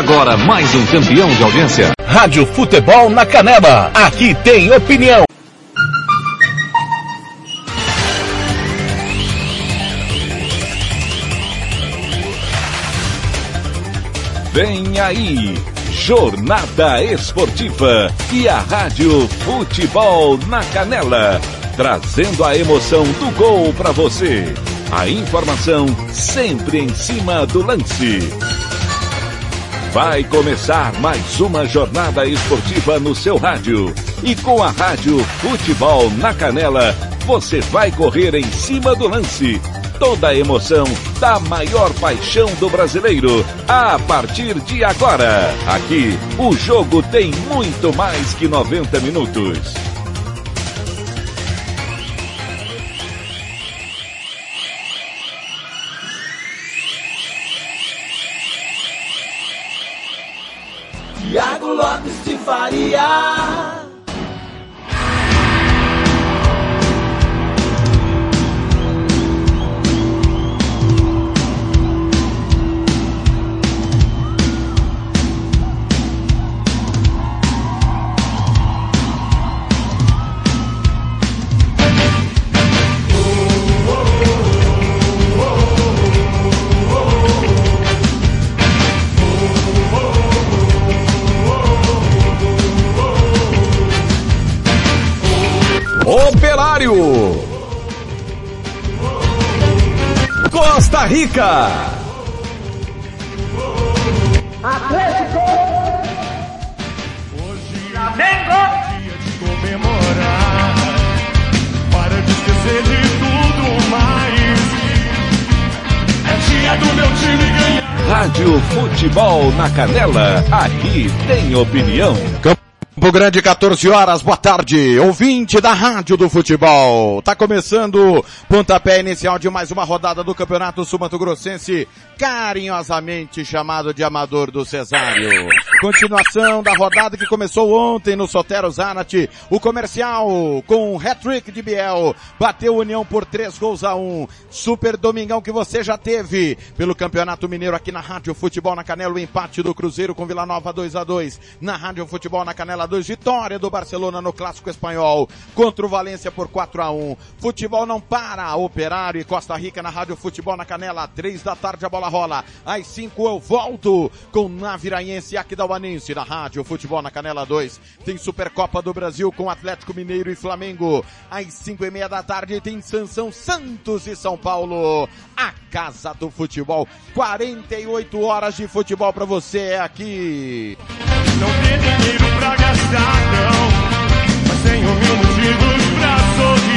Agora mais um campeão de audiência. Rádio Futebol na Canela. Aqui tem opinião. Vem aí, Jornada Esportiva e a Rádio Futebol na Canela, trazendo a emoção do gol para você. A informação sempre em cima do lance. Vai começar mais uma jornada esportiva no seu rádio. E com a Rádio Futebol na Canela, você vai correr em cima do lance toda a emoção da maior paixão do brasileiro. A partir de agora, aqui, o jogo tem muito mais que 90 minutos. Faria. Operário. Costa Rica. Atlético. Hoje é dia de comemorar. Para de esquecer de tudo mais. É dia do meu time ganhar. Rádio Futebol na Canela, aqui tem opinião. Campo Grande, 14 horas, boa tarde, ouvinte da Rádio do Futebol. Tá começando pontapé inicial de mais uma rodada do Campeonato Sumato Grossense, carinhosamente chamado de Amador do Cesário. Continuação da rodada que começou ontem no Sotero Zanat, o comercial com o hat-trick de Biel, bateu União por três gols a um. Super domingão que você já teve pelo Campeonato Mineiro aqui na Rádio Futebol na Canela, o empate do Cruzeiro com Vila Nova 2 a 2 na Rádio Futebol na Canela 2, vitória do Barcelona no Clássico Espanhol contra o Valência por 4 a 1 Futebol não para, Operário e Costa Rica na Rádio Futebol na Canela, 3 da tarde a bola rola, às 5 eu volto com Naviraense e Aquidauanense na Rádio Futebol na Canela 2, tem Supercopa do Brasil com Atlético Mineiro e Flamengo, às 5 e meia da tarde tem Sansão Santos e São Paulo, a Casa do Futebol, 48 horas de futebol para você é aqui. Não tem dinheiro pra gastar, não. Mas tenho mil motivos pra sorrir.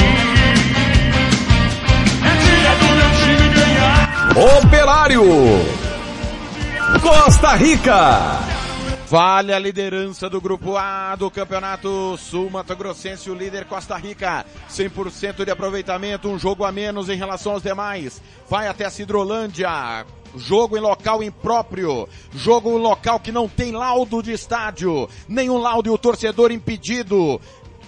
Operário. Costa Rica. Vale a liderança do Grupo A do Campeonato Sul Mato Grossense, o líder Costa Rica. 100% de aproveitamento, um jogo a menos em relação aos demais. Vai até a Cidrolândia. Jogo em local impróprio. Jogo em local que não tem laudo de estádio. Nenhum laudo e o torcedor impedido.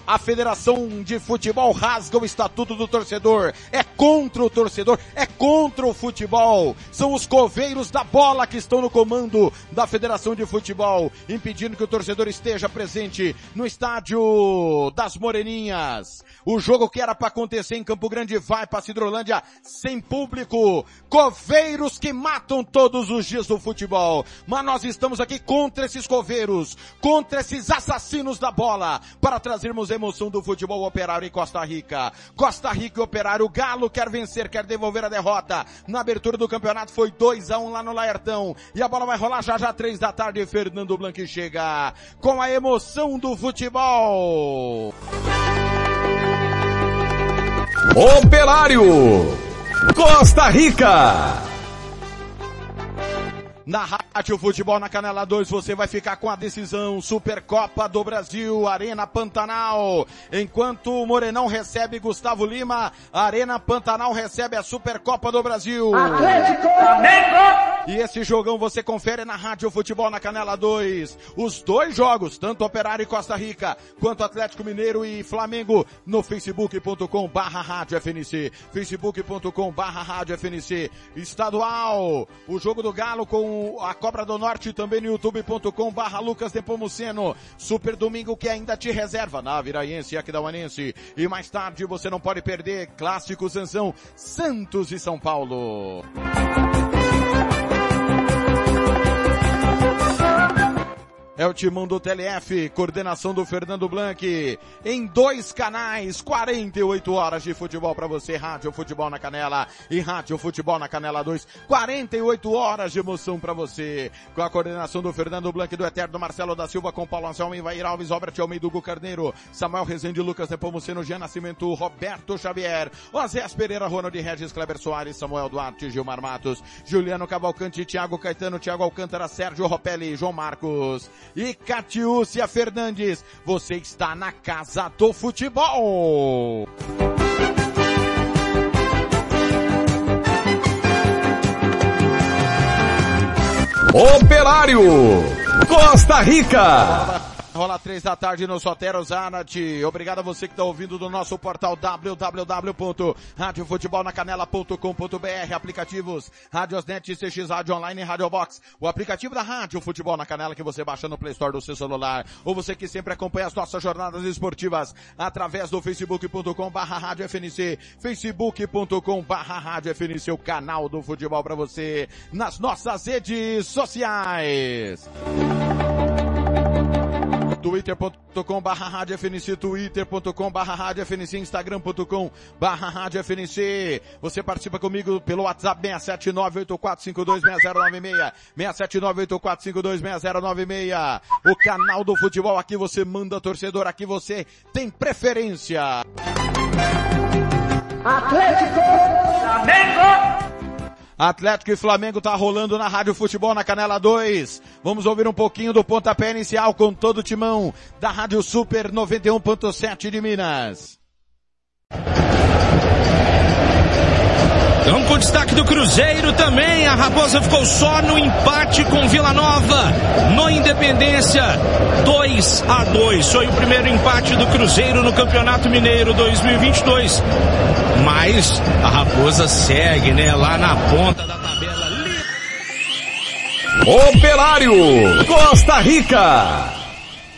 A Federação de Futebol rasga o estatuto do torcedor. É contra o torcedor, é contra o futebol. São os coveiros da bola que estão no comando da Federação de Futebol, impedindo que o torcedor esteja presente no estádio das Moreninhas. O jogo que era para acontecer em Campo Grande vai para Cidrolândia sem público. Coveiros que matam todos os dias do futebol. Mas nós estamos aqui contra esses coveiros, contra esses assassinos da bola, para trazermos emoção do futebol operário em Costa Rica. Costa Rica e Operário, o Galo quer vencer, quer devolver a derrota. Na abertura do campeonato foi 2 a 1 um lá no Laertão. E a bola vai rolar já já três da tarde. Fernando Blanc chega com a emoção do futebol. Operário. Costa Rica. Na Rádio Futebol na Canela 2 você vai ficar com a decisão Supercopa do Brasil, Arena Pantanal. Enquanto o Morenão recebe Gustavo Lima, Arena Pantanal recebe a Supercopa do Brasil. Atlético. E esse jogão você confere na Rádio Futebol na Canela 2. Os dois jogos, tanto Operário e Costa Rica, quanto Atlético Mineiro e Flamengo, no facebook.com barra Rádio FNC. facebook.com barra Rádio FNC. Estadual, o jogo do Galo com a Cobra do Norte também no youtube.com barra Lucas Depomuceno. Super domingo que ainda te reserva na Viraiense e Aquidauanense. E mais tarde você não pode perder Clássico Sansão, Santos e São Paulo. É o timão do TLF, coordenação do Fernando Blanc, em dois canais, 48 horas de futebol para você, Rádio Futebol na Canela e Rádio Futebol na Canela 2, 48 horas de emoção para você, com a coordenação do Fernando Blanc, do Eterno Marcelo da Silva, com Paulo Anselmo, Ivair Alves, Albert Almeida, Hugo Carneiro, Samuel Rezende, Lucas Nepomuceno, Jean Nascimento, Roberto Xavier, Osés Pereira, Ronald Regis, Kleber Soares, Samuel Duarte, Gilmar Matos, Juliano Cavalcante, Thiago Caetano, Thiago Alcântara, Sérgio Ropelli, João Marcos, e Catiúcia Fernandes. Você está na Casa do Futebol. Operário Costa Rica. Rola três da tarde no Sotero Zanat. Obrigado a você que está ouvindo do nosso portal www.radiofutebolnacanela.com.br Aplicativos Radiosnet, CX Rádio Online e Rádio Box. O aplicativo da Rádio Futebol na Canela que você baixa no Play Store do seu celular. Ou você que sempre acompanha as nossas jornadas esportivas através do facebook.com barra Rádio FNC, facebook.com barra Rádio FNC, o canal do futebol para você nas nossas redes sociais twitter.com barra rádio FNC, twitter.com barra rádio FNC, instagram.com barra rádio FNC. Você participa comigo pelo WhatsApp 67984526096, 67984526096. O canal do futebol, aqui você manda torcedor, aqui você tem preferência. Atlético! Flamengo! Atlético e Flamengo tá rolando na Rádio Futebol na Canela 2. Vamos ouvir um pouquinho do pontapé inicial com todo o timão da Rádio Super 91.7 de Minas. Então com destaque do Cruzeiro também, a Raposa ficou só no empate com Vila Nova, no Independência, 2 a 2 Foi o primeiro empate do Cruzeiro no Campeonato Mineiro 2022. Mas a Raposa segue, né, lá na ponta da tabela. Operário Costa Rica.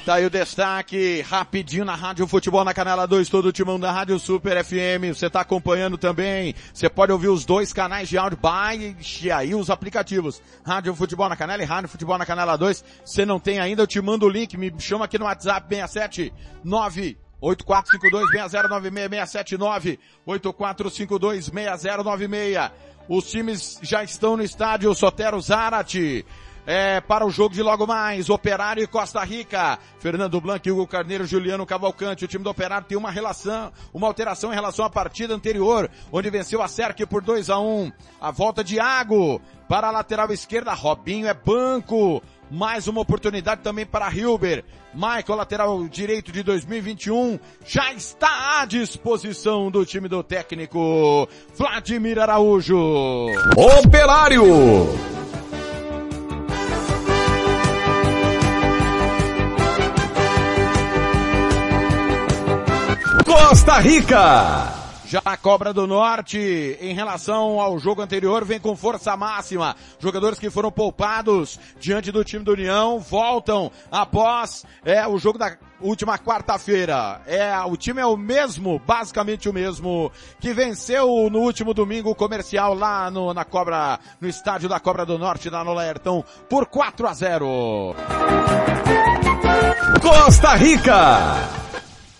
Tá aí o destaque rapidinho na Rádio Futebol na Canela 2, todo o timão da Rádio Super FM. Você tá acompanhando também. Você pode ouvir os dois canais de áudio. Baixe aí os aplicativos. Rádio Futebol na Canela e Rádio Futebol na Canela 2. Você não tem ainda, eu te mando o link. Me chama aqui no WhatsApp 67 9 8452-6096, 679-8452-6096. Os times já estão no estádio Sotero Zarate é, para o jogo de logo mais. Operário e Costa Rica. Fernando Blanc, Hugo Carneiro, Juliano Cavalcante. O time do Operário tem uma relação, uma alteração em relação à partida anterior, onde venceu a Cerque por 2 a 1 um. A volta de Iago para a lateral esquerda. Robinho é banco. Mais uma oportunidade também para Hilber. Michael, lateral direito de 2021, já está à disposição do time do técnico Vladimir Araújo. Operário Costa Rica. Já a Cobra do Norte, em relação ao jogo anterior, vem com força máxima. Jogadores que foram poupados diante do time do União voltam após é, o jogo da última quarta-feira. É, o time é o mesmo, basicamente o mesmo, que venceu no último domingo o comercial lá no, na Cobra, no estádio da Cobra do Norte, na Nolaertão, por 4 a 0. Costa Rica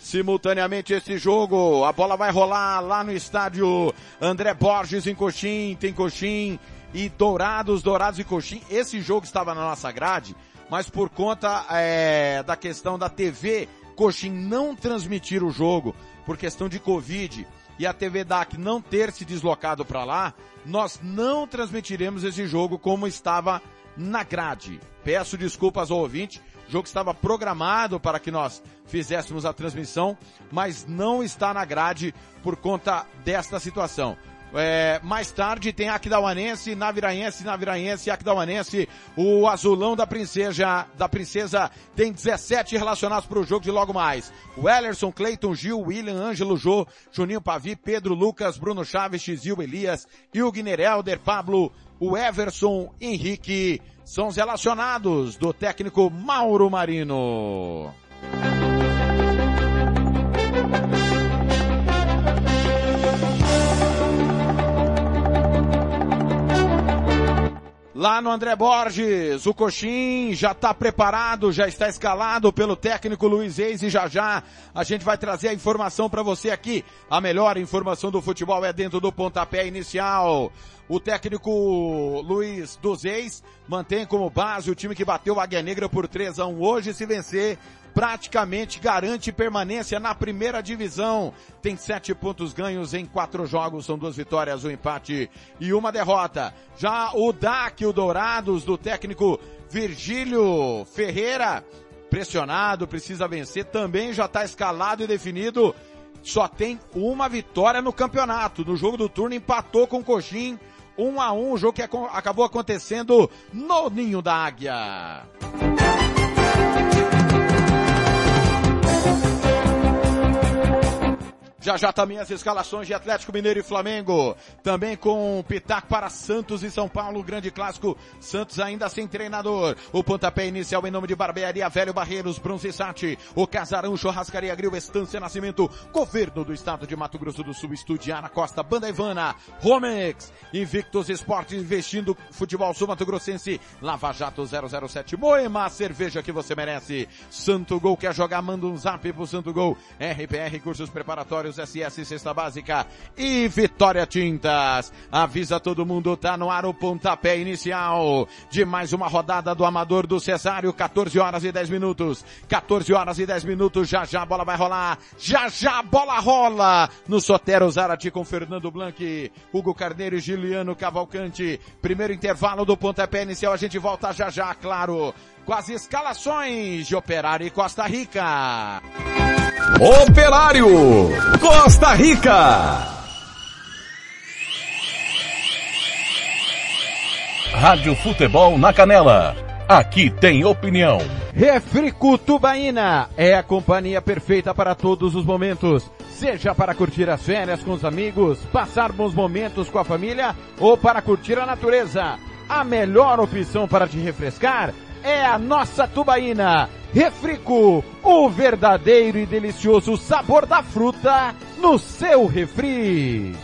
simultaneamente esse jogo. A bola vai rolar lá no estádio André Borges em Coxim, tem Coxim e Dourados, Dourados e Coxim. Esse jogo estava na nossa grade, mas por conta é, da questão da TV, Coxim não transmitir o jogo por questão de Covid e a TV DAC não ter se deslocado para lá, nós não transmitiremos esse jogo como estava na grade. Peço desculpas ao ouvinte, o jogo estava programado para que nós fizéssemos a transmissão, mas não está na grade por conta desta situação. É, mais tarde tem Aquidauanense, Naviraense, Naviraense, Aquidauanense. O azulão da princesa, da princesa tem 17 relacionados para o jogo de logo mais. O Ellerson, Cleiton, Gil, William, Ângelo, Jô, Juninho Pavi, Pedro, Lucas, Bruno Chaves, Xil, Elias, Hilgner, Helder, Pablo, o Everson, Henrique, são os relacionados do técnico Mauro Marino. Lá no André Borges, o Coxim já está preparado, já está escalado pelo técnico Luiz Reis e já já a gente vai trazer a informação para você aqui. A melhor informação do futebol é dentro do pontapé inicial. O técnico Luiz dos Reis mantém como base o time que bateu o Águia Negra por 3 a 1 hoje. Se vencer, praticamente garante permanência na primeira divisão. Tem sete pontos ganhos em quatro jogos, são duas vitórias, um empate e uma derrota. Já o DAC, o Dourados, do técnico Virgílio Ferreira, pressionado, precisa vencer, também já está escalado e definido. Só tem uma vitória no campeonato. No jogo do turno empatou com o Coxim, um a um, jogo que acabou acontecendo no Ninho da Águia. Já já também as escalações de Atlético Mineiro e Flamengo. Também com pitaco para Santos e São Paulo, grande clássico. Santos ainda sem treinador. O pontapé inicial em nome de Barbearia Velho Barreiros, Bronze Sat, o Casarão Churrascaria Grill, Estância Nascimento, Governo do Estado de Mato Grosso do Sul, Estudiar Costa, Banda Ivana, Romex, Invictus Esportes, investindo futebol sul Mato Grossense, Lava Jato 007, Moema, cerveja que você merece. Santo Gol quer jogar, manda um zap pro Santo Gol. RPR, cursos preparatórios SS Cesta Básica e Vitória Tintas. Avisa todo mundo, tá no ar o pontapé inicial de mais uma rodada do Amador do Cesário, 14 horas e 10 minutos. 14 horas e 10 minutos, já já a bola vai rolar, já já a bola rola no Sotero Zarati com Fernando Blanc, Hugo Carneiro e Juliano Cavalcante. Primeiro intervalo do pontapé inicial, a gente volta já já, claro, com as escalações de Operário e Costa Rica. Operário Costa Rica. Rádio Futebol na Canela. Aqui tem opinião. Refrico Tubaína é a companhia perfeita para todos os momentos. Seja para curtir as férias com os amigos, passar bons momentos com a família ou para curtir a natureza. A melhor opção para te refrescar é a nossa tubaína. Refrico, o verdadeiro e delicioso sabor da fruta no seu refri.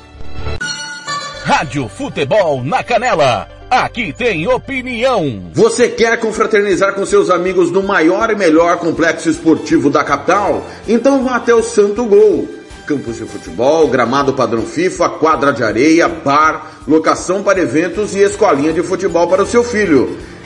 Rádio Futebol na Canela. Aqui tem opinião. Você quer confraternizar com seus amigos no maior e melhor complexo esportivo da capital? Então vá até o Santo Gol. Campos de futebol, gramado padrão FIFA, quadra de areia, bar, locação para eventos e escolinha de futebol para o seu filho.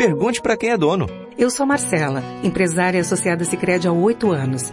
Pergunte para quem é dono. Eu sou Marcela, empresária associada Sicredi há oito anos.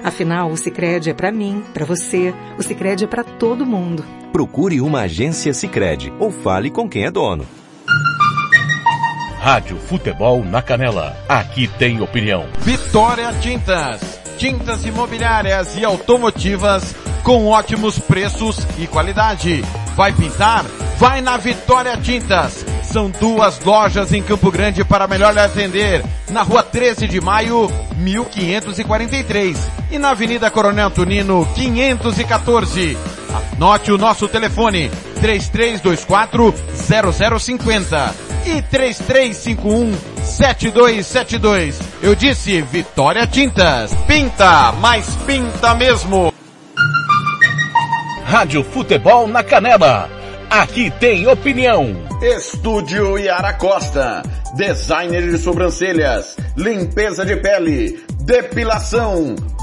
Afinal, o Sicredi é para mim, para você. O Sicredi é para todo mundo. Procure uma agência Sicredi ou fale com quem é dono. Rádio Futebol na Canela. Aqui tem opinião. Vitória Tintas. Tintas imobiliárias e automotivas com ótimos preços e qualidade. Vai pintar? Vai na Vitória Tintas. São duas lojas em Campo Grande para melhor lhe atender. Na rua 13 de maio, 1543. E na Avenida Coronel Tunino, 514. Anote o nosso telefone. 3324 0050 e 3351 7272. Eu disse Vitória Tintas. Pinta, mas pinta mesmo. Rádio Futebol na Canela. Aqui tem opinião. Estúdio Yara Costa. Designer de sobrancelhas. Limpeza de pele. Depilação.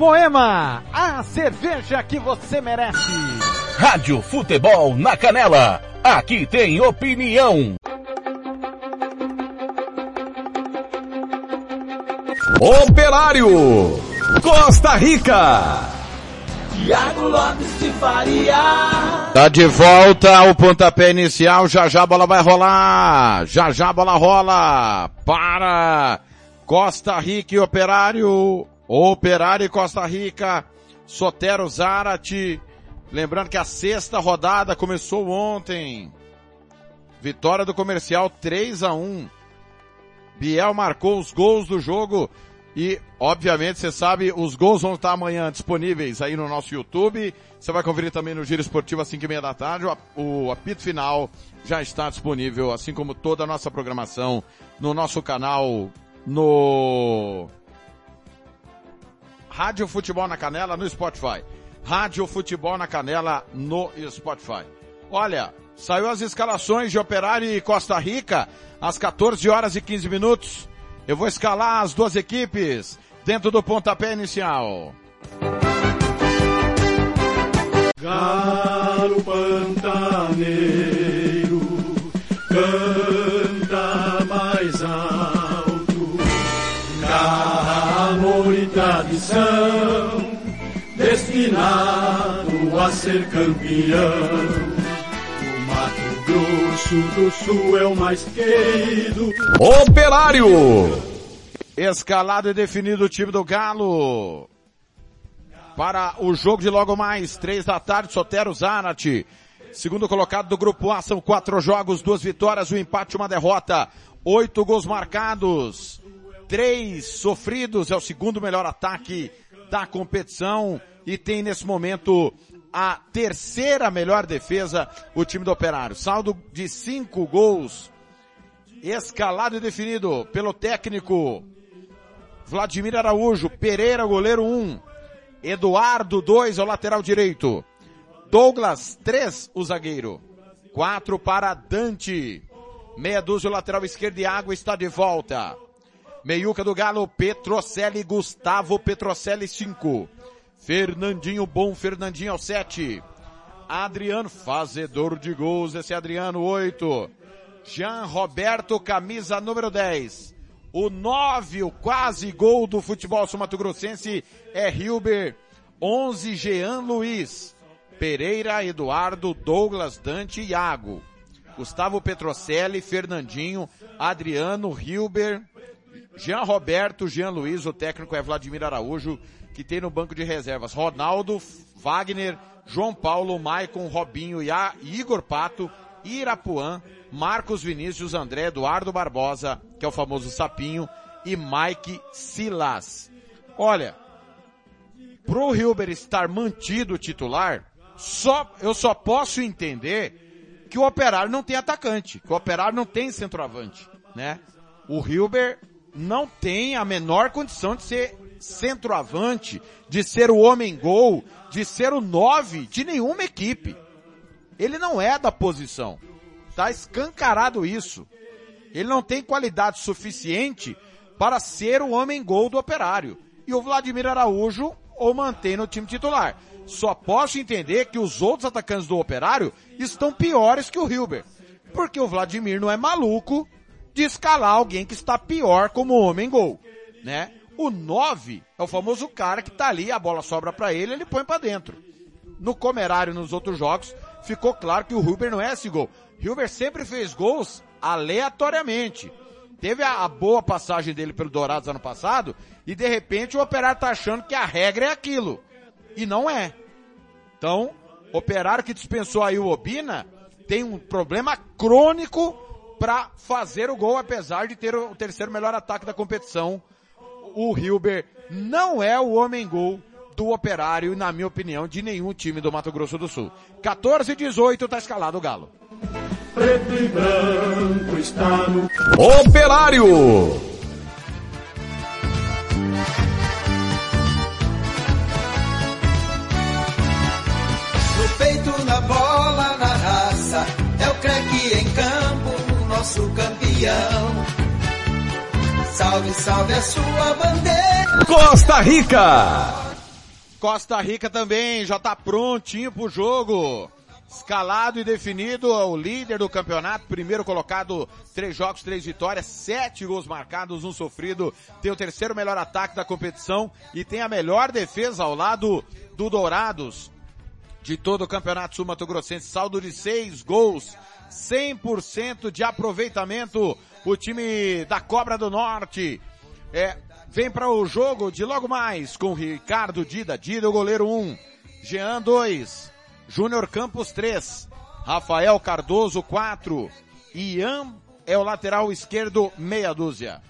Moema, a cerveja que você merece. Rádio Futebol na Canela. Aqui tem opinião. Operário. Costa Rica. Tiago Lopes de Faria. Tá de volta o pontapé inicial, já já a bola vai rolar. Já já a bola rola para Costa Rica e Operário. Operário e Costa Rica. Sotero Zarate. Lembrando que a sexta rodada começou ontem. Vitória do comercial 3 a 1. Biel marcou os gols do jogo e, obviamente, você sabe, os gols vão estar amanhã disponíveis aí no nosso YouTube. Você vai conferir também no Giro Esportivo às 5 e meia da tarde. O, apito final já está disponível, assim como toda a nossa programação no nosso canal no Rádio Futebol na Canela no Spotify. Rádio Futebol na Canela no Spotify. Olha, saiu as escalações de Operário e Costa Rica às 14 horas e 15 minutos. Eu vou escalar as duas equipes dentro do pontapé inicial. Galo pantaneiro a ser campeão. Mato Grosso do Sul é o mais querido. Operário. Escalado e definido o time do Galo. Para o jogo de logo mais, três da tarde, Sotero Zanat. Segundo colocado do grupo A, são quatro jogos, duas vitórias, um empate, uma derrota. Oito gols marcados, três sofridos, é o segundo melhor ataque da competição e tem nesse momento a terceira melhor defesa, o time do Operário. Saldo de cinco gols, escalado e definido pelo técnico Vladimir Araújo, Pereira, goleiro 1, um. Eduardo 2 ao lateral direito, Douglas 3 o zagueiro, 4 para Dante, meia dúzia o lateral esquerdo e Água está de volta. Meiuca do Galo, Petrocelli, Gustavo Petrocelli 5. Fernandinho bom, Fernandinho ao 7. Adriano, fazedor de gols, esse Adriano 8. Jean Roberto, camisa número 10. O 9, o quase gol do futebol sumatogrossense é Hilber. 11, Jean Luiz. Pereira, Eduardo, Douglas, Dante e Iago. Gustavo Petrocelli, Fernandinho, Adriano, Hilber, Jean Roberto, Jean Luiz, o técnico é Vladimir Araújo, que tem no banco de reservas Ronaldo, Wagner, João Paulo, Maicon, Robinho, Ia, Igor Pato, Irapuã, Marcos Vinícius, André, Eduardo Barbosa, que é o famoso Sapinho, e Mike Silas. Olha, pro Hilber estar mantido titular, só, eu só posso entender que o Operário não tem atacante, que o Operário não tem centroavante, né? O Hilber não tem a menor condição de ser centroavante, de ser o homem gol, de ser o nove de nenhuma equipe. Ele não é da posição. Tá escancarado isso. Ele não tem qualidade suficiente para ser o homem gol do operário. E o Vladimir Araújo o mantém no time titular. Só posso entender que os outros atacantes do operário estão piores que o Hilber. Porque o Vladimir não é maluco de escalar alguém que está pior como homem gol, né? O 9 é o famoso cara que tá ali, a bola sobra para ele, ele põe para dentro. No Comerário, nos outros jogos, ficou claro que o Huber não é esse gol. Hilbert sempre fez gols aleatoriamente. Teve a, a, boa passagem dele pelo Dourados ano passado e de repente o Operário tá achando que a regra é aquilo. E não é. Então, Operário que dispensou aí o Obina tem um problema crônico para fazer o gol, apesar de ter o terceiro melhor ataque da competição. O Hilber não é o homem-gol do Operário, na minha opinião, de nenhum time do Mato Grosso do Sul. 14 e 18 tá escalado o Galo. Preto e branco está no Operário. No peito, na bola, na raça, é o craque em nosso campeão. Salve, salve a sua bandeira. Costa Rica. Costa Rica também já tá prontinho pro jogo. Escalado e definido, o líder do campeonato, primeiro colocado, três jogos, três vitórias, sete gols marcados, um sofrido, tem o terceiro melhor ataque da competição e tem a melhor defesa ao lado do Dourados de todo o campeonato sul-mato-grossense, saldo de seis gols, 100% de aproveitamento, o time da Cobra do Norte, é, vem para o jogo de logo mais com Ricardo Dida, Dida o goleiro 1, um, Jean 2, Júnior Campos 3, Rafael Cardoso 4, Ian é o lateral esquerdo meia dúzia.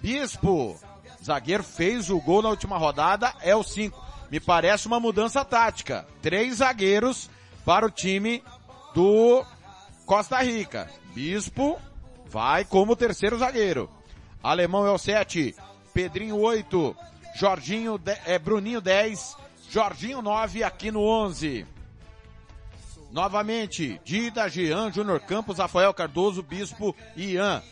Bispo, zagueiro fez o gol na última rodada, é o 5. Me parece uma mudança tática. Três zagueiros para o time do Costa Rica. Bispo vai como terceiro zagueiro. Alemão é o 7, Pedrinho 8, Jorginho, é, Bruninho 10, Jorginho 9 aqui no 11. Novamente, Dida, Jean, Júnior Campos, Rafael Cardoso, Bispo Ian.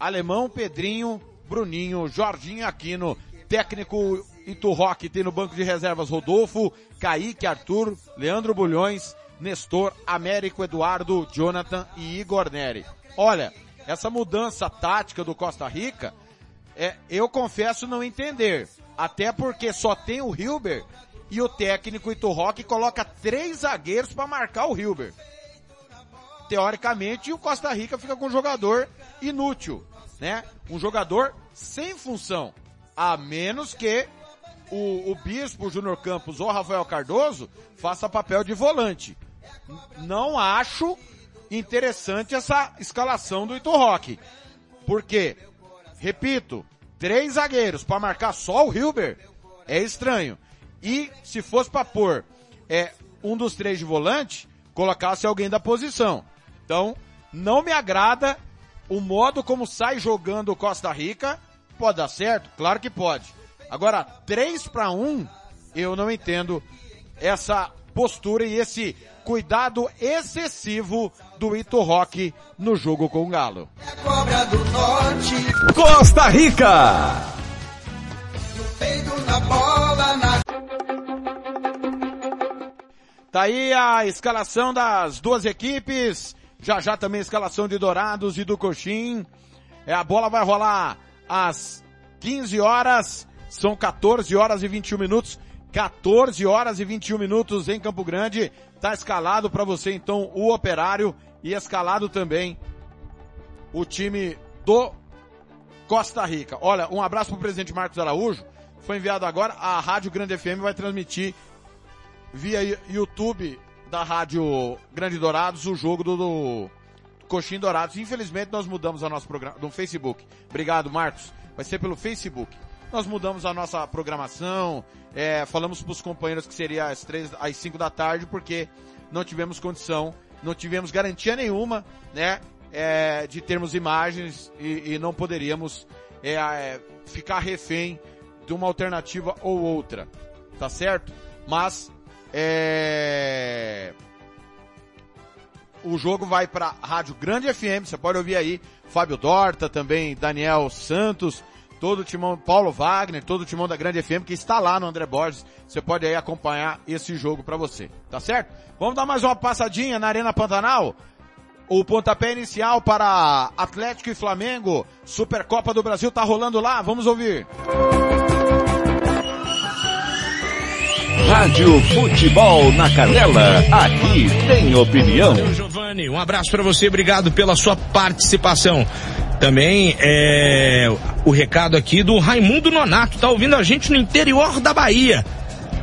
Alemão, Pedrinho, Bruninho, Jorginho Aquino, técnico Iturroque tem no banco de reservas Rodolfo, Kaique, Arthur, Leandro Bulhões, Nestor, Américo, Eduardo, Jonathan e Igor Neri. Olha, essa mudança tática do Costa Rica, é, eu confesso não entender. Até porque só tem o Hilber e o técnico Iturroque coloca três zagueiros para marcar o Hilber. Teoricamente, o Costa Rica fica com um jogador inútil, né? Um jogador sem função. A menos que o, o Bispo, Júnior Campos ou Rafael Cardoso faça papel de volante. Não acho interessante essa escalação do Iturroque. Porque, repito, três zagueiros para marcar só o Hilber é estranho. E se fosse para pôr é, um dos três de volante, colocasse alguém da posição. Então, não me agrada o modo como sai jogando o Costa Rica. Pode dar certo? Claro que pode. Agora, 3 para 1, eu não entendo essa postura e esse cuidado excessivo do Ito Rock no jogo com o Galo. Costa Rica! Tá aí a escalação das duas equipes. Já já também a escalação de Dourados e do Coxim. É, a bola vai rolar às 15 horas. São 14 horas e 21 minutos. 14 horas e 21 minutos em Campo Grande. Tá escalado para você então o Operário e escalado também o time do Costa Rica. Olha, um abraço pro presidente Marcos Araújo. Foi enviado agora. A Rádio Grande FM vai transmitir via YouTube da Rádio Grande Dourados o jogo do, do Coxim Dourados. Infelizmente nós mudamos a nosso programa no Facebook. Obrigado, Marcos. Vai ser pelo Facebook. Nós mudamos a nossa programação, é, falamos para os companheiros que seria às três, às cinco da tarde, porque não tivemos condição, não tivemos garantia nenhuma, né, é, de termos imagens e, e não poderíamos é, é, ficar refém de uma alternativa ou outra, tá certo? Mas é, o jogo vai para Rádio Grande FM, você pode ouvir aí Fábio Dorta, também Daniel Santos, todo o timão, Paulo Wagner, todo o timão da Grande FM que está lá no André Borges. Você pode aí acompanhar esse jogo para você, tá certo? Vamos dar mais uma passadinha na Arena Pantanal? O pontapé inicial para Atlético e Flamengo, Supercopa do Brasil tá rolando lá, vamos ouvir. Rádio Futebol na Canela, aqui tem opinião. Rony, um abraço para você, obrigado pela sua participação. Também é o recado aqui do Raimundo Nonato, tá ouvindo a gente no interior da Bahia.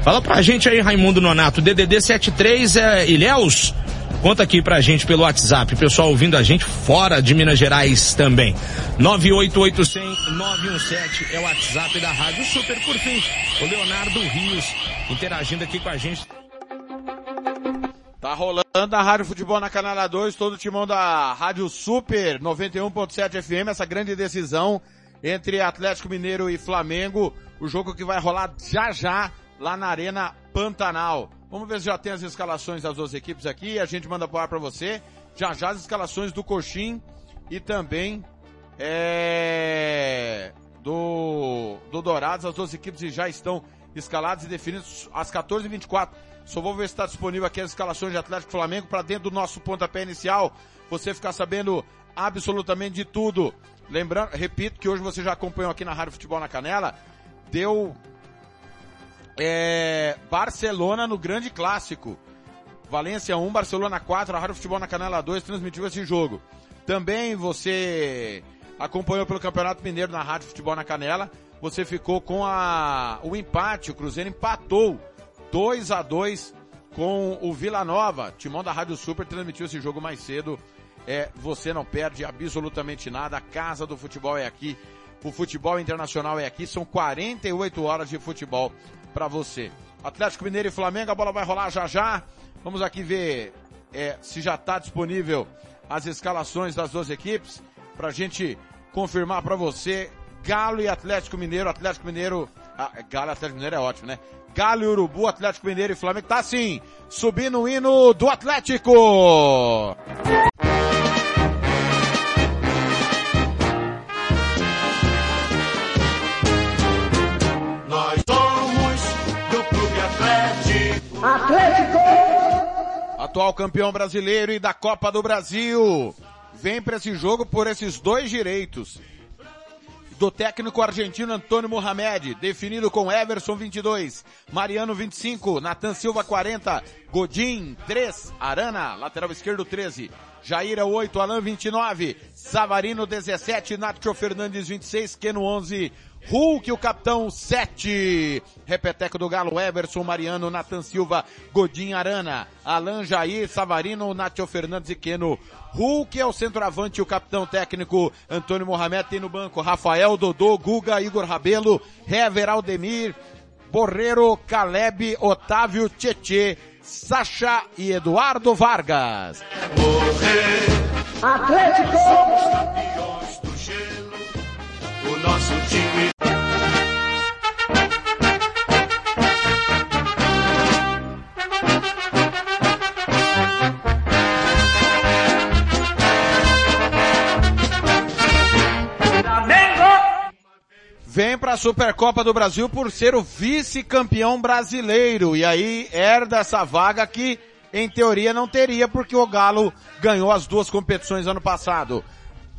Fala pra gente aí, Raimundo Nonato, DDD 73 é Ilhéus? Conta aqui pra gente pelo WhatsApp, pessoal ouvindo a gente fora de Minas Gerais também. 988-100-917 é o WhatsApp da Rádio Super. Fim, o Leonardo Rios interagindo aqui com a gente. Tá rolando a Rádio Futebol na Canela 2, todo o timão da Rádio Super 91.7 FM, essa grande decisão entre Atlético Mineiro e Flamengo, o jogo que vai rolar já já lá na Arena Pantanal. Vamos ver se já tem as escalações das duas equipes aqui, a gente manda pro ar pra você. Já já as escalações do Coxim e também é, do, do Dourados, as duas equipes já estão escaladas e definidas às 14h24. Só vou ver se está disponível aqui as escalações de Atlético Flamengo para dentro do nosso pontapé inicial. Você ficar sabendo absolutamente de tudo. Lembrando, repito que hoje você já acompanhou aqui na Rádio Futebol na Canela. Deu é, Barcelona no grande clássico. Valência 1, Barcelona 4, a Rádio Futebol na Canela 2 transmitiu esse jogo. Também você acompanhou pelo Campeonato Mineiro na Rádio Futebol na Canela. Você ficou com a, o empate, o Cruzeiro empatou 2 a 2 com o Vila Nova. Timão da Rádio Super transmitiu esse jogo mais cedo. É, você não perde absolutamente nada. A casa do futebol é aqui. O futebol internacional é aqui. São 48 horas de futebol para você. Atlético Mineiro e Flamengo, a bola vai rolar já já. Vamos aqui ver é, se já está disponível as escalações das duas equipes para gente confirmar para você Galo e Atlético Mineiro. Atlético Mineiro, ah, Galo e Atlético Mineiro é ótimo, né? Galo e Urubu, Atlético Mineiro e Flamengo. Tá sim, subindo o hino do Atlético. Nós somos do Clube Atlético. Atlético! Atual campeão brasileiro e da Copa do Brasil. Vem para esse jogo por esses dois direitos do técnico argentino Antônio Mohamed, definido com Everson 22, Mariano 25, Natan Silva 40, Godin 3, Arana, lateral esquerdo 13, Jaira 8, Alan 29, Savarino 17, Nacho Fernandes 26, Keno 11, Hulk, o capitão 7. Repeteco do Galo, Everson, Mariano, Nathan Silva, Godin Arana, Alan Jair, Savarino, Nacho Fernandes e Keno. Hulk é o centroavante, o capitão técnico Antônio Mohamed tem no banco, Rafael, Dodô, Guga, Igor Rabelo, Hever Aldemir, Borreiro, Caleb, Otávio, Tietê, Sacha e Eduardo Vargas. Atlético! Vem para a Supercopa do Brasil por ser o vice-campeão brasileiro. E aí herda essa vaga que, em teoria, não teria, porque o Galo ganhou as duas competições ano passado.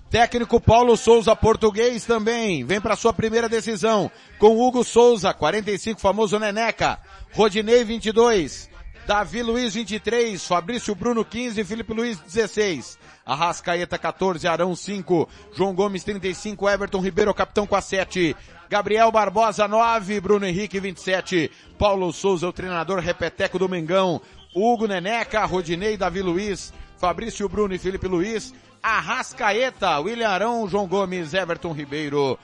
Técnico Paulo Souza, português também, vem para sua primeira decisão, com Hugo Souza, 45, famoso Neneca, Rodinei, 22, Davi Luiz, 23, Fabrício Bruno, 15, Felipe Luiz, 16, Arrascaeta, 14, Arão, 5, João Gomes, 35, Everton Ribeiro, capitão com a 7, Gabriel Barbosa, 9, Bruno Henrique, 27, Paulo Souza, o treinador repeteco do Mengão, Hugo Neneca, Rodinei, Davi Luiz, Fabrício Bruno e Felipe Luiz, Arrascaeta, William Arão, João Gomes, Everton Ribeiro,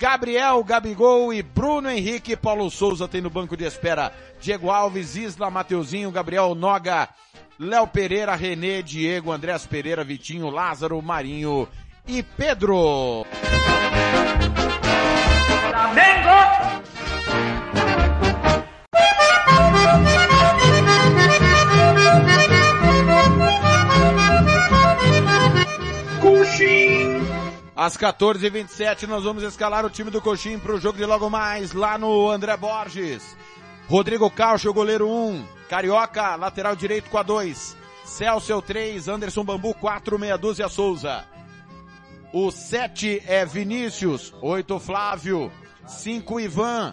Gabriel, Gabigol e Bruno Henrique, Paulo Souza tem no banco de espera, Diego Alves, Isla, Mateuzinho, Gabriel Noga, Léo Pereira, Renê, Diego, Andrés Pereira, Vitinho, Lázaro, Marinho e Pedro. Às 14h27 nós vamos escalar o time do Coxim para o jogo de logo mais lá no André Borges. Rodrigo Caucho, goleiro 1. Carioca, lateral direito com a 2. Celso 3, Anderson Bambu 4, meia dúzia Souza. O 7 é Vinícius, 8 Flávio, 5 Ivan,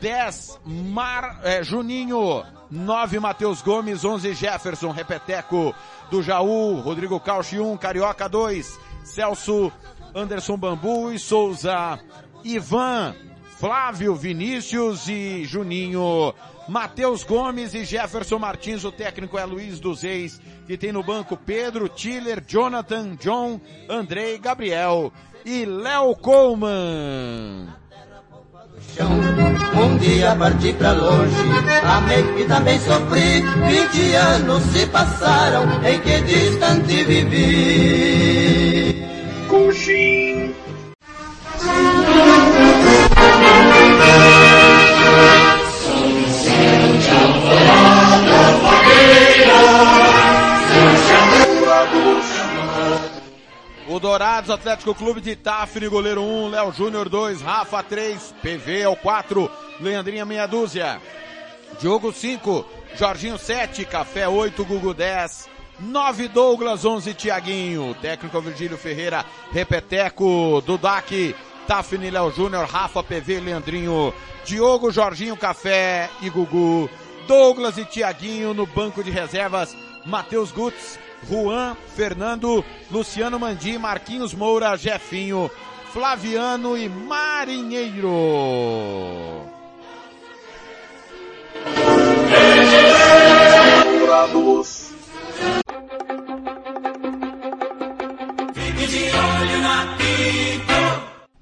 10, Mar, é, Juninho. 9, Matheus Gomes. 11, Jefferson. Repeteco do Jaú. Rodrigo Cauchi 1, Carioca 2. Celso, Anderson Bambu e Souza. Ivan, Flávio, Vinícius e Juninho. Matheus Gomes e Jefferson Martins, o técnico é Luiz dos Reis, que tem no banco Pedro, Tiller, Jonathan, John, Andrei, Gabriel e Léo Coleman. Um dia parti pra longe, amei e também sofri. Vinte anos se passaram em que distante vivi. Coxim. O Dourados Atlético Clube de Itafre, goleiro 1, Léo Júnior 2, Rafa 3, PV é o 4, Leandrinha meia dúzia. Diogo 5, Jorginho 7, Café 8, Gugu 10, 9 Douglas, 11 Tiaguinho, técnico Virgílio Ferreira, Repeteco, Dudac, Tafni Léo Júnior, Rafa PV, Leandrinho, Diogo, Jorginho, Café e Gugu, Douglas e Tiaguinho no banco de reservas, Matheus Gutz, Juan, Fernando, Luciano Mandi, Marquinhos Moura, Jefinho, Flaviano e Marinheiro.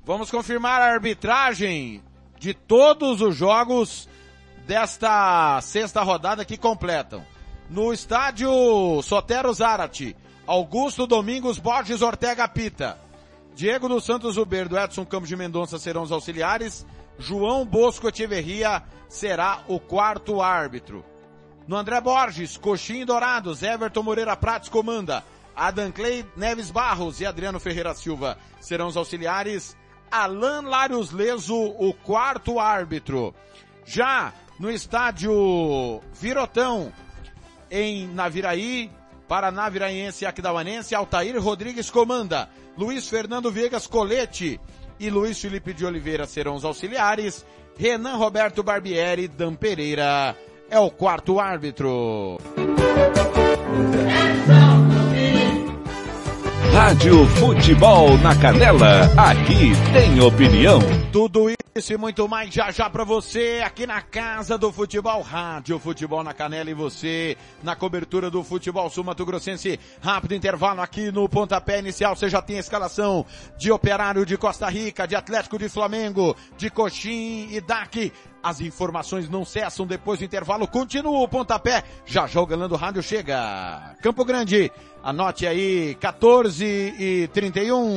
Vamos confirmar a arbitragem de todos os jogos desta sexta rodada que completam. No estádio Sotero Zarate, Augusto Domingos Borges Ortega Pita. Diego dos Santos Uberdo, Edson Campos de Mendonça serão os auxiliares. João Bosco Echeverria será o quarto árbitro. No André Borges, Coxinha e Dourados, Everton Moreira Prates comanda. Adam Clay Neves Barros e Adriano Ferreira Silva serão os auxiliares. Alan Larios Leso, o quarto árbitro. Já no estádio Virotão, em Naviraí, Paraná Viraiense e Aquidauanense, Altair Rodrigues comanda. Luiz Fernando Viegas Colete e Luiz Felipe de Oliveira serão os auxiliares. Renan Roberto Barbieri Dan Pereira é o quarto árbitro. Rádio Futebol na Canela, aqui tem opinião. Tudo isso e muito mais já já pra você aqui na Casa do Futebol, Rádio Futebol na Canela e você na cobertura do futebol sul-mato grossense. Rápido intervalo aqui no pontapé inicial, você já tem a escalação de Operário de Costa Rica, de Atlético de Flamengo, de Coxim e DAC. As informações não cessam depois do intervalo. Continua o pontapé. Já já o Galando Rádio chega. Campo Grande. Anote aí, 14 e 31.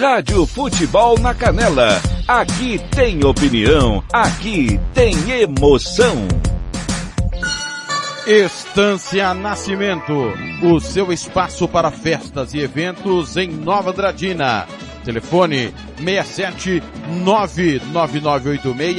Rádio Futebol na Canela. Aqui tem opinião, aqui tem emoção. Estância Nascimento, o seu espaço para festas e eventos em Nova Andradina. Telefone 67 99986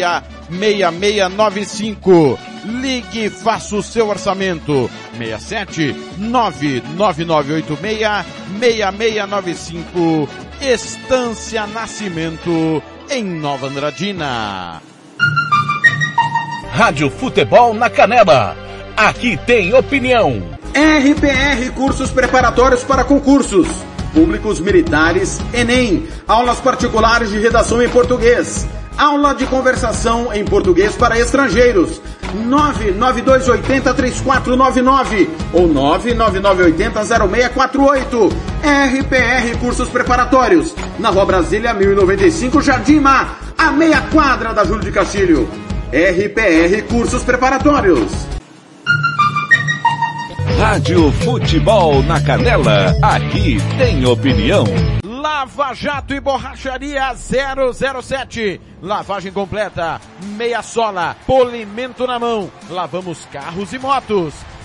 6695. Ligue e faça o seu orçamento. 67 99986 6695. Estância Nascimento em Nova Andradina. Rádio Futebol na Canela. Aqui tem opinião. RPR Cursos Preparatórios para Concursos. Públicos Militares, Enem. Aulas particulares de redação em português. Aula de conversação em português para estrangeiros. 992803499 ou 999800648. RPR Cursos Preparatórios. Na Rua Brasília 1095, Jardim Mar, a meia quadra da Júlio de Castilho. RPR Cursos Preparatórios. Rádio Futebol na Canela, aqui tem opinião. Lava Jato e Borracharia 007. Lavagem completa, meia sola, polimento na mão. Lavamos carros e motos.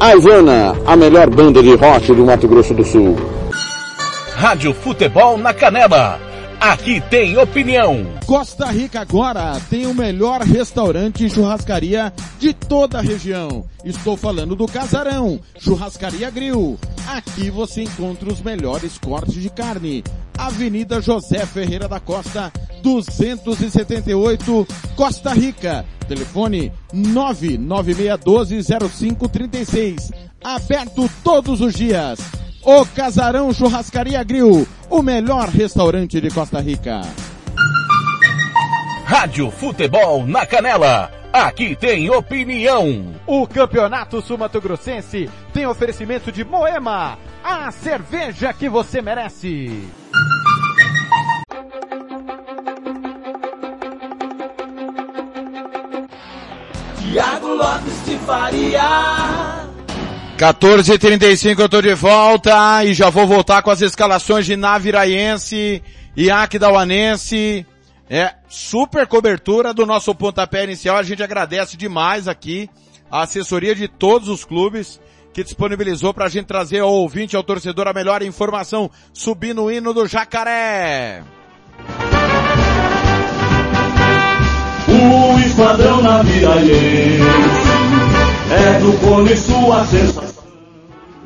A Ivana, a melhor banda de rock do Mato Grosso do Sul. Rádio Futebol na Canela. Aqui tem opinião. Costa Rica agora tem o melhor restaurante e churrascaria de toda a região. Estou falando do Casarão, Churrascaria Grill. Aqui você encontra os melhores cortes de carne. Avenida José Ferreira da Costa, 278, Costa Rica. Telefone 996120536. Aberto todos os dias. O Casarão Churrascaria Grill, o melhor restaurante de Costa Rica. Rádio Futebol na Canela. Aqui tem opinião. O Campeonato Sumato Grossense tem oferecimento de Moema, a cerveja que você merece. Tiago Lopes de Faria. 14h35 eu tô de volta e já vou voltar com as escalações de Naviraense e Aquidauanense. É, super cobertura do nosso pontapé inicial. A gente agradece demais aqui a assessoria de todos os clubes que disponibilizou pra gente trazer ao ouvinte, ao torcedor, a melhor informação subindo o hino do Jacaré. O esquadrão na Viraiense é do cone sua sensação.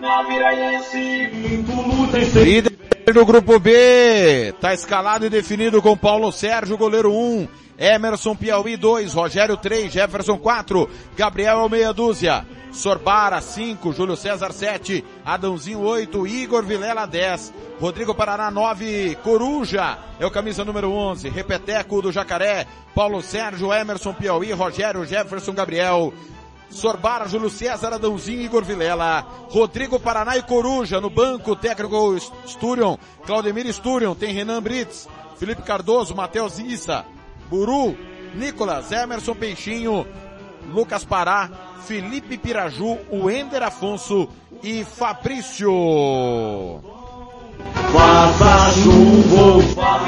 Na Viraiense, muito luta e sempre... Líder do grupo B, tá escalado e definido com Paulo Sérgio, goleiro 1, Emerson Piauí 2, Rogério 3, Jefferson 4, Gabriel meia dúzia, Sorbara 5, Júlio César 7, Adãozinho 8, Igor Vilela 10, Rodrigo Paraná 9, Coruja é o camisa número 11, Repeteco do Jacaré, Paulo Sérgio, Emerson Piauí, Rogério, Jefferson Gabriel, Sorbara, Júlio César, Adãozinho, Igor Vilela, Rodrigo Paraná e Coruja no banco, técnico Sturion, Claudemir Sturion, tem Renan Brits, Felipe Cardoso, Matheus Issa, Buru, Nicolas, Emerson Peixinho, Lucas Pará, Felipe Piraju, Wender Afonso e Fabrício. Chuva ou faça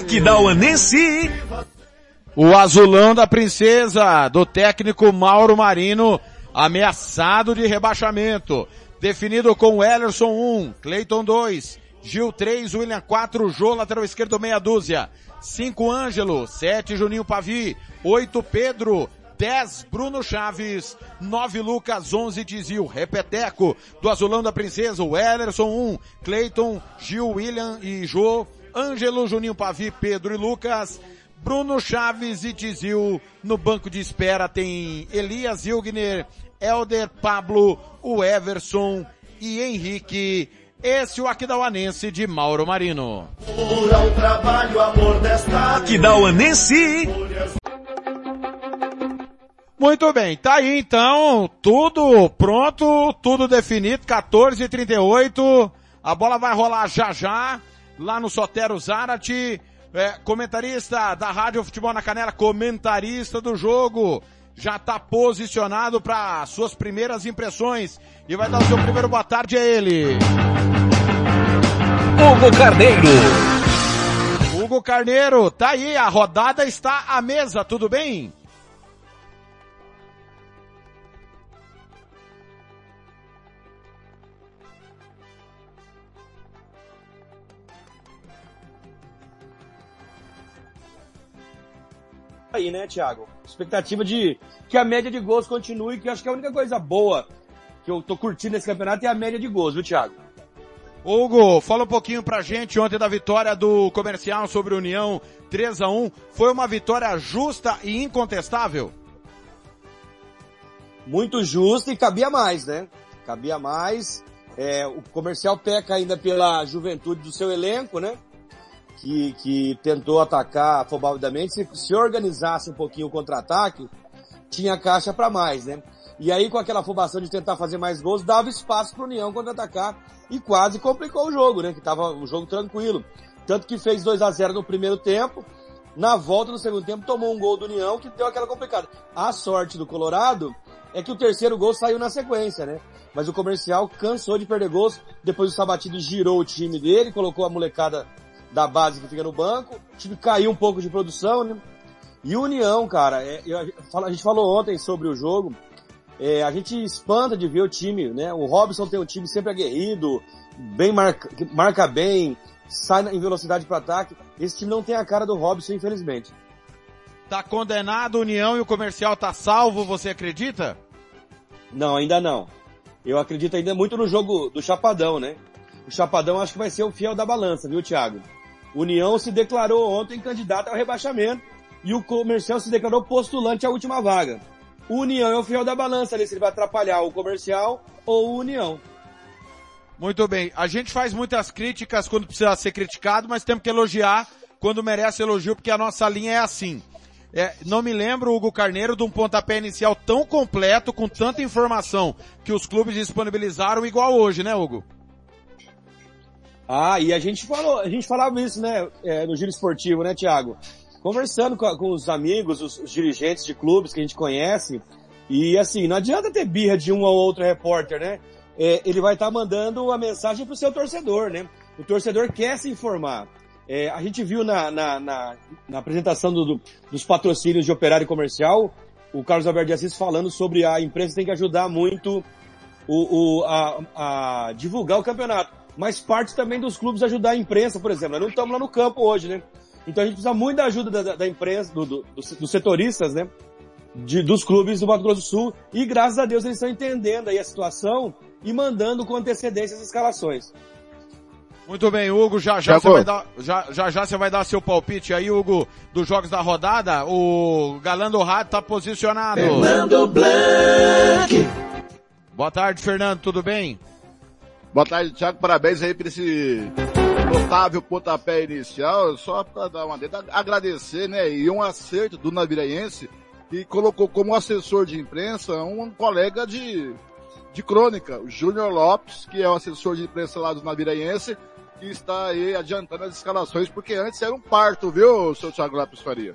Aquidauanense. O azulão da princesa, do técnico Mauro Marino, ameaçado de rebaixamento. Definido com Ellerson 1, Cleiton 2, Gil 3, William 4, Jô, lateral esquerdo meia dúzia. 5 Ângelo, 7 Juninho Pavi, 8 Pedro, 10 Bruno Chaves, 9 Lucas, 11 Tizil, Repeteco, do Azulão da Princesa, o Ellerson 1, Cleiton, Gil, William e Jô, Ângelo, Juninho Pavi, Pedro e Lucas, Bruno Chaves e Tizil, no banco de espera tem Elias Hilgner, Elder Pablo, o Everson e Henrique, esse é o Aquidauanense de Mauro Marino. Aquidauanense. Muito bem, tá aí então, tudo pronto, tudo definido, 14 e 38 a bola vai rolar já já, lá no Sotero Zarate, é, comentarista da Rádio Futebol na Canela, comentarista do jogo, já está posicionado para suas primeiras impressões e vai dar o seu primeiro boa tarde a ele. Hugo Carneiro. Hugo Carneiro, tá aí, a rodada está à mesa, tudo bem? Aí, né, Thiago? Expectativa de que a média de gols continue, que eu acho que a única coisa boa que eu tô curtindo nesse campeonato é a média de gols, viu, Thiago? Hugo, fala um pouquinho pra gente ontem da vitória do Comercial sobre União 3 a 1 Foi uma vitória justa e incontestável? Muito justa e cabia mais, né? Cabia mais. É, o Comercial peca ainda pela juventude do seu elenco, né? Que, que tentou atacar afobadamente, se, se organizasse um pouquinho o contra-ataque, tinha caixa para mais, né? E aí com aquela afobação de tentar fazer mais gols, dava espaço para o União contra-atacar e quase complicou o jogo, né? Que tava o jogo tranquilo. Tanto que fez 2 a 0 no primeiro tempo, na volta do segundo tempo tomou um gol do União que deu aquela complicada. A sorte do Colorado é que o terceiro gol saiu na sequência, né? Mas o comercial cansou de perder gols, depois o Sabatini girou o time dele, colocou a molecada da base que fica no banco. O time caiu um pouco de produção, né? E União, cara, é, a gente falou ontem sobre o jogo, é, a gente espanta de ver o time, né? O Robson tem um time sempre aguerrido, bem marca, marca bem, sai em velocidade para ataque. Esse time não tem a cara do Robson, infelizmente. Tá condenado União e o comercial tá salvo, você acredita? Não, ainda não. Eu acredito ainda muito no jogo do Chapadão, né? O Chapadão acho que vai ser o fiel da balança, viu, Thiago? União se declarou ontem candidato ao rebaixamento e o Comercial se declarou postulante à última vaga. O União é o fiel da balança ali, se ele vai atrapalhar o Comercial ou o União. Muito bem. A gente faz muitas críticas quando precisa ser criticado, mas temos que elogiar quando merece elogio, porque a nossa linha é assim. É, não me lembro, Hugo Carneiro, de um pontapé inicial tão completo, com tanta informação que os clubes disponibilizaram igual hoje, né, Hugo? Ah, e a gente falou, a gente falava isso, né, é, no giro esportivo, né, Thiago? Conversando com, com os amigos, os, os, dirigentes de clubes que a gente conhece, e assim, não adianta ter birra de um ou outro repórter, né? É, ele vai estar tá mandando a mensagem pro seu torcedor, né? O torcedor quer se informar. É, a gente viu na, na, na, na apresentação do, do, dos patrocínios de operário comercial, o Carlos Alberto de Assis falando sobre a empresa tem que ajudar muito o, o a, a divulgar o campeonato mas parte também dos clubes ajudar a imprensa, por exemplo. Nós não estamos lá no campo hoje, né? Então a gente precisa muito da ajuda da, da imprensa, do, do, dos setoristas, né? De, dos clubes do Mato Grosso do Sul. E graças a Deus eles estão entendendo aí a situação e mandando com antecedência as escalações. Muito bem, Hugo, já já, você vai dar, já, já já você vai dar seu palpite aí, Hugo, dos jogos da rodada. O Galã do Rádio tá posicionado. Fernando Blanc. Boa tarde, Fernando, tudo bem? Boa tarde, Thiago. Parabéns aí por esse notável pontapé inicial. Só para dar uma dentro, agradecer, né? E um acerto do Naviraense que colocou como assessor de imprensa um colega de, de crônica, o Júnior Lopes, que é o assessor de imprensa lá do Naviraense, que está aí adiantando as escalações, porque antes era um parto, viu, seu Thiago Lopes Faria?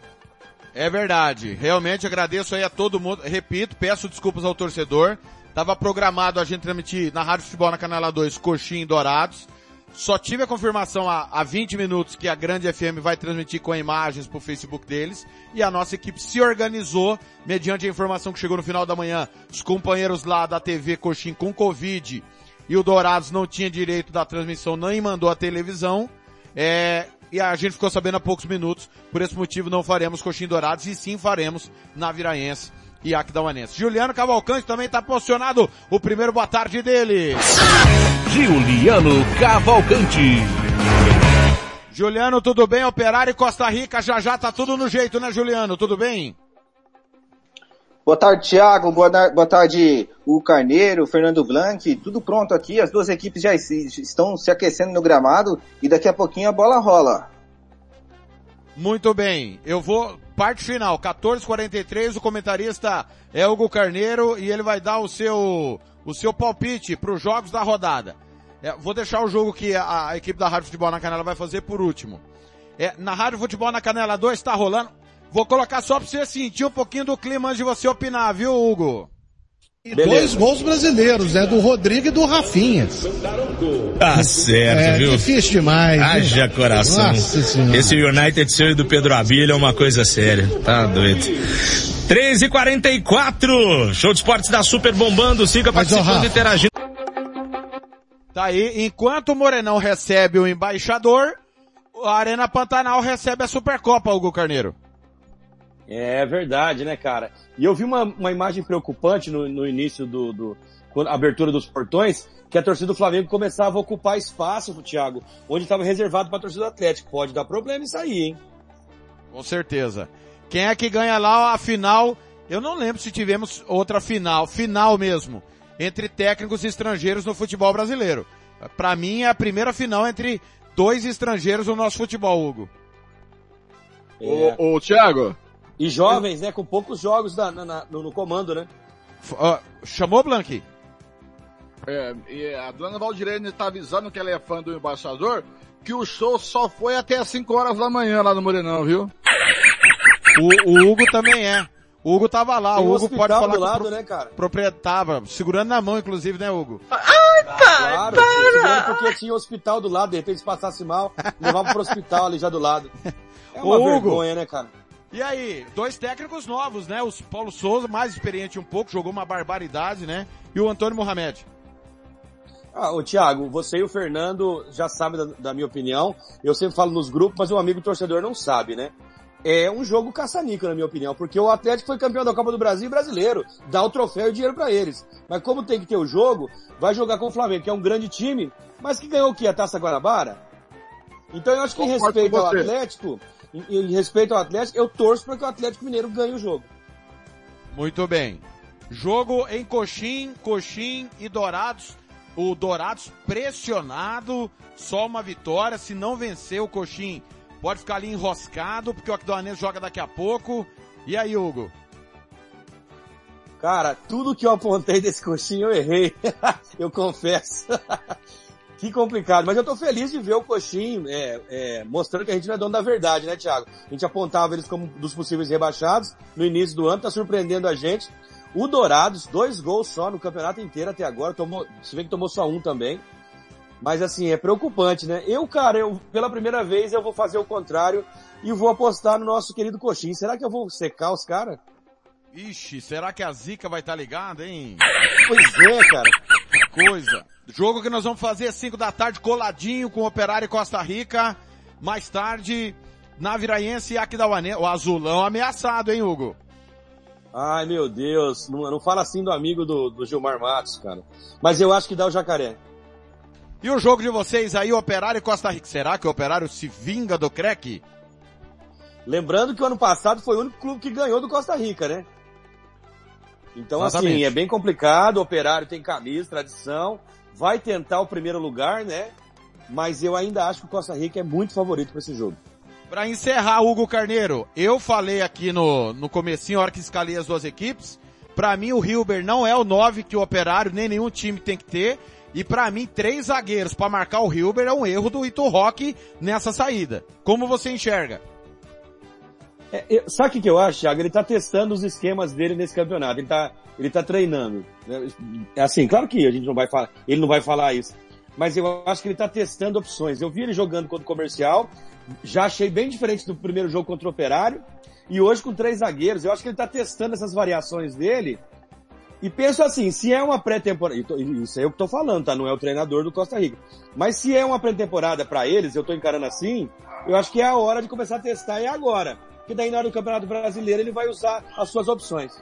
É verdade. Realmente agradeço aí a todo mundo. Repito, peço desculpas ao torcedor. Tava programado a gente transmitir na Rádio Futebol na Canela 2 Coxinha e Dourados. Só tive a confirmação há, há 20 minutos que a Grande FM vai transmitir com imagens pro Facebook deles. E a nossa equipe se organizou mediante a informação que chegou no final da manhã. Os companheiros lá da TV Coxinha com Covid e o Dourados não tinha direito da transmissão, nem mandou a televisão. É, e a gente ficou sabendo há poucos minutos. Por esse motivo não faremos Coxinha e Dourados e sim faremos na Viraense e Aquidauanense. Juliano Cavalcante também está posicionado. O primeiro boa tarde dele. Juliano Cavalcante. Juliano, tudo bem? Operário e Costa Rica já já tá tudo no jeito, né, Juliano? Tudo bem? Boa tarde, Thiago. Boa, boa tarde, o Carneiro, Fernando Blanc. Tudo pronto aqui. As duas equipes já estão se aquecendo no gramado e daqui a pouquinho a bola rola. Muito bem, eu vou, parte final, 14:43 o comentarista é Hugo Carneiro e ele vai dar o seu, o seu palpite para os jogos da rodada. É, vou deixar o jogo que a, a, equipe da Rádio Futebol na Canela vai fazer por último. É, na Rádio Futebol na Canela 2 está rolando, vou colocar só para você sentir um pouquinho do clima antes de você opinar, viu Hugo? E dois gols brasileiros, né? Do Rodrigo e do Rafinha. Tá certo, é, viu? difícil demais. Haja coração. Nossa Senhora. Esse United seu e do Pedro Abílio é uma coisa séria. Tá doido. 13 e 44 Show de esportes da Super bombando. Siga Mas, participando e interagindo. Tá aí, enquanto o Morenão recebe o embaixador, a Arena Pantanal recebe a Supercopa, Hugo Carneiro. É verdade, né, cara? E eu vi uma, uma imagem preocupante no, no início do, do quando- a abertura dos portões, que a torcida do Flamengo começava a ocupar espaço, Thiago, onde estava reservado para a torcida do Atlético. Pode dar problema isso aí, hein? Com certeza. Quem é que ganha lá a final? Eu não lembro se tivemos outra final, final mesmo, entre técnicos estrangeiros no futebol brasileiro. Pra mim é a primeira final entre dois estrangeiros no nosso futebol, Hugo. É. Ô, ô, Thiago. E jovens, né, com poucos jogos na- na- no, no comando, né? Ó, chamou, Blanqui? É, e a dona Valdirene tá avisando que ela é fã do embaixador, que o show só foi até as 5 horas da manhã lá no Morenão, viu? O, o Hugo também é. O Hugo tava lá, Tem o Hugo pode falar do lado, pro- né, cara? proprietário, segurando na mão, inclusive, né, Hugo? Claro, segurando porque tinha hospital do lado, de repente se passasse mal, levava pro hospital ali já do lado. É uma Ô, Hugo. vergonha, né, cara? E aí, dois técnicos novos, né? O Paulo Souza, mais experiente um pouco, jogou uma barbaridade, né? E o Antônio Mohamed. Ah, o Thiago, você e o Fernando já sabem da, da minha opinião. Eu sempre falo nos grupos, mas o amigo torcedor não sabe, né? É um jogo caça-níquel, na minha opinião, porque o Atlético foi campeão da Copa do Brasil e brasileiro. Dá o troféu e o dinheiro pra eles. Mas como tem que ter o jogo, vai jogar com o Flamengo, que é um grande time, mas que ganhou o quê? A Taça Guanabara? Então eu acho que em respeito ao. Atlético, em, em respeito ao Atlético, eu torço para que o Atlético Mineiro ganhe o jogo. Muito bem. Jogo em Coxim, Coxim e Dourados. O Dourados pressionado, só uma vitória. Se não vencer o Coxim, pode ficar ali enroscado, porque o Aquidauanense joga daqui a pouco. E aí, Hugo? Cara, tudo que eu apontei desse coxinho eu errei. eu confesso. Que complicado. Mas eu tô feliz de ver o coxinho é, é, mostrando que a gente não é dono da verdade, né, Thiago? A gente apontava eles como dos possíveis rebaixados no início do ano, tá surpreendendo a gente. O Dourados, dois gols só no campeonato inteiro até agora. Tomou, se vê que tomou só um também. Mas assim, é preocupante, né? Eu, cara, eu, pela primeira vez eu vou fazer o contrário e vou apostar no nosso querido coxinho. Será que eu vou secar os caras? Ixi, será que a zica vai estar ligada, hein? Pois é, cara. Que coisa. Jogo que nós vamos fazer às 5 da tarde, coladinho com o Operário e Costa Rica. Mais tarde, na Viraiense e Aquidauanense. O azulão ameaçado, hein, Hugo? Ai, meu Deus, não, não fala assim do amigo do, do Gilmar Matos, cara. Mas eu acho que dá o jacaré. E o jogo de vocês aí, Operário e Costa Rica. Será que o Operário se vinga do crack? Lembrando que o ano passado foi o único clube que ganhou do Costa Rica, né? Então, Exatamente. assim, é bem complicado. O Operário tem camisa, tradição, vai tentar o primeiro lugar, né? Mas eu ainda acho que o Costa Rica é muito favorito para esse jogo. Pra encerrar, Hugo Carneiro, eu falei aqui no, no comecinho, hora que escalei as duas equipes, pra mim o Hilber não é o 9 que o Operário, nem nenhum time tem que ter, e pra mim três zagueiros pra marcar o Hilber é um erro do Ito Rock nessa saída. Como você enxerga? É, eu- sabe o que, que eu acho, Thiago? Ele tá testando os esquemas dele nesse campeonato. Ele tá, ele tá treinando. É assim, claro que a gente não vai falar, ele não vai falar isso. Mas eu acho que ele tá testando opções. Eu vi ele jogando contra o comercial, já achei bem diferente do primeiro jogo contra o Operário. E hoje com três zagueiros, eu acho que ele tá testando essas variações dele. E penso assim, se é uma pré-temporada, isso é eu que tô falando, tá? Não é o treinador do Costa Rica. Mas se é uma pré-temporada para eles, eu tô encarando assim, eu acho que é a hora de começar a testar é agora. Porque daí na hora do Campeonato Brasileiro ele vai usar as suas opções.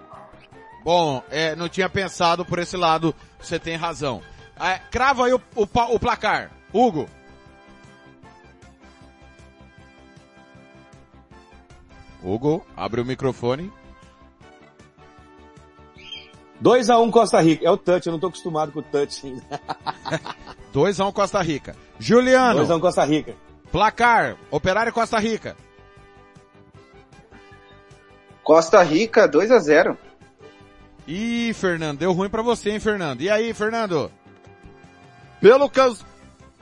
Bom, é, não tinha pensado por esse lado, você tem razão. É, crava aí o, o o placar. Hugo. Hugo, abre o microfone. 2x1 Costa Rica. É o touch, eu não tô acostumado com o touch ainda. 2x1 Costa Rica. Juliano. 2x1 Costa Rica. Placar, Operário Costa Rica. Costa Rica 2 a 0 Ih, Fernando, deu ruim pra você, hein, Fernando? E aí, Fernando? Pelo, can...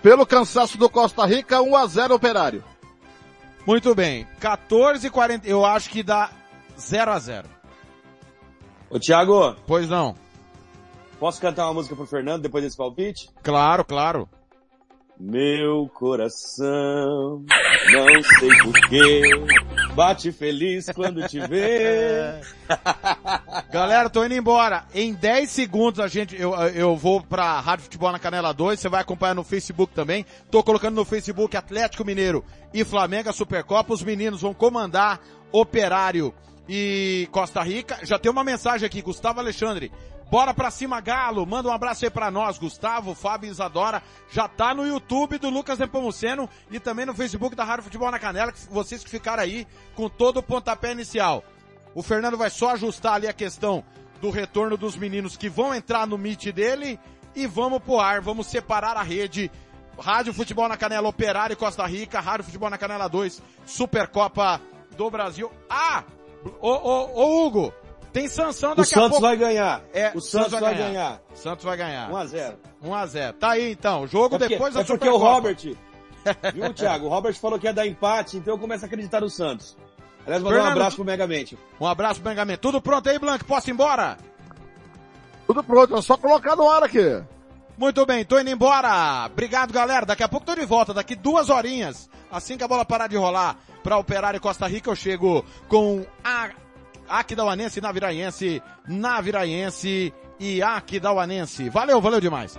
Pelo cansaço do Costa Rica, 1 a 0 Operário. Muito bem. 14 40 eu acho que dá 0 a 0 Ô, Thiago. Pois não. Posso cantar uma música pro Fernando depois desse palpite? Claro, claro. Meu coração, não sei porquê, bate feliz quando te vê. Galera, tô indo embora. Em 10 segundos a gente, eu, eu vou pra Rádio Futebol na Canela 2, você vai acompanhar no Facebook também. Tô colocando no Facebook Atlético Mineiro e Flamengo a Supercopa. Os meninos vão comandar Operário e Costa Rica. Já tem uma mensagem aqui, Gustavo Alexandre. Bora pra cima, Galo. Manda um abraço aí pra nós, Gustavo, Fábio Isadora. Já tá no YouTube do Lucas Nepomuceno e também no Facebook da Rádio Futebol na Canela, que vocês que ficaram aí com todo o pontapé inicial. O Fernando vai só ajustar ali a questão do retorno dos meninos que vão entrar no Meet dele e vamos pro ar, vamos separar a rede. Rádio Futebol na Canela Operário Costa Rica, Rádio Futebol na Canela 2, Supercopa do Brasil. Ah! Ô, ô, ô Hugo, tem sanção daqui o Santos a pouco. vai ganhar. É, o Santos, vai, ganhar. ganhar. Santos vai ganhar. 1 a 0. 1 a 0. Tá aí então, o jogo é porque, depois da É porque o Robert, viu Thiago? O Robert falou que ia dar empate, então eu começo a acreditar no Santos. Aliás, mandar um abraço pro Megamente. Um abraço pro Megamente. Tudo pronto aí, Blanco? Posso ir embora? Tudo pronto, é só colocar no ar aqui. Muito bem, tô indo embora. Obrigado, galera. Daqui a pouco tô de volta, daqui duas horinhas. Assim que a bola parar de rolar para Operário Costa Rica, eu chego com a Aquidauanense na Viraiense, na Viraiense e Aquidauanense. Valeu, valeu demais.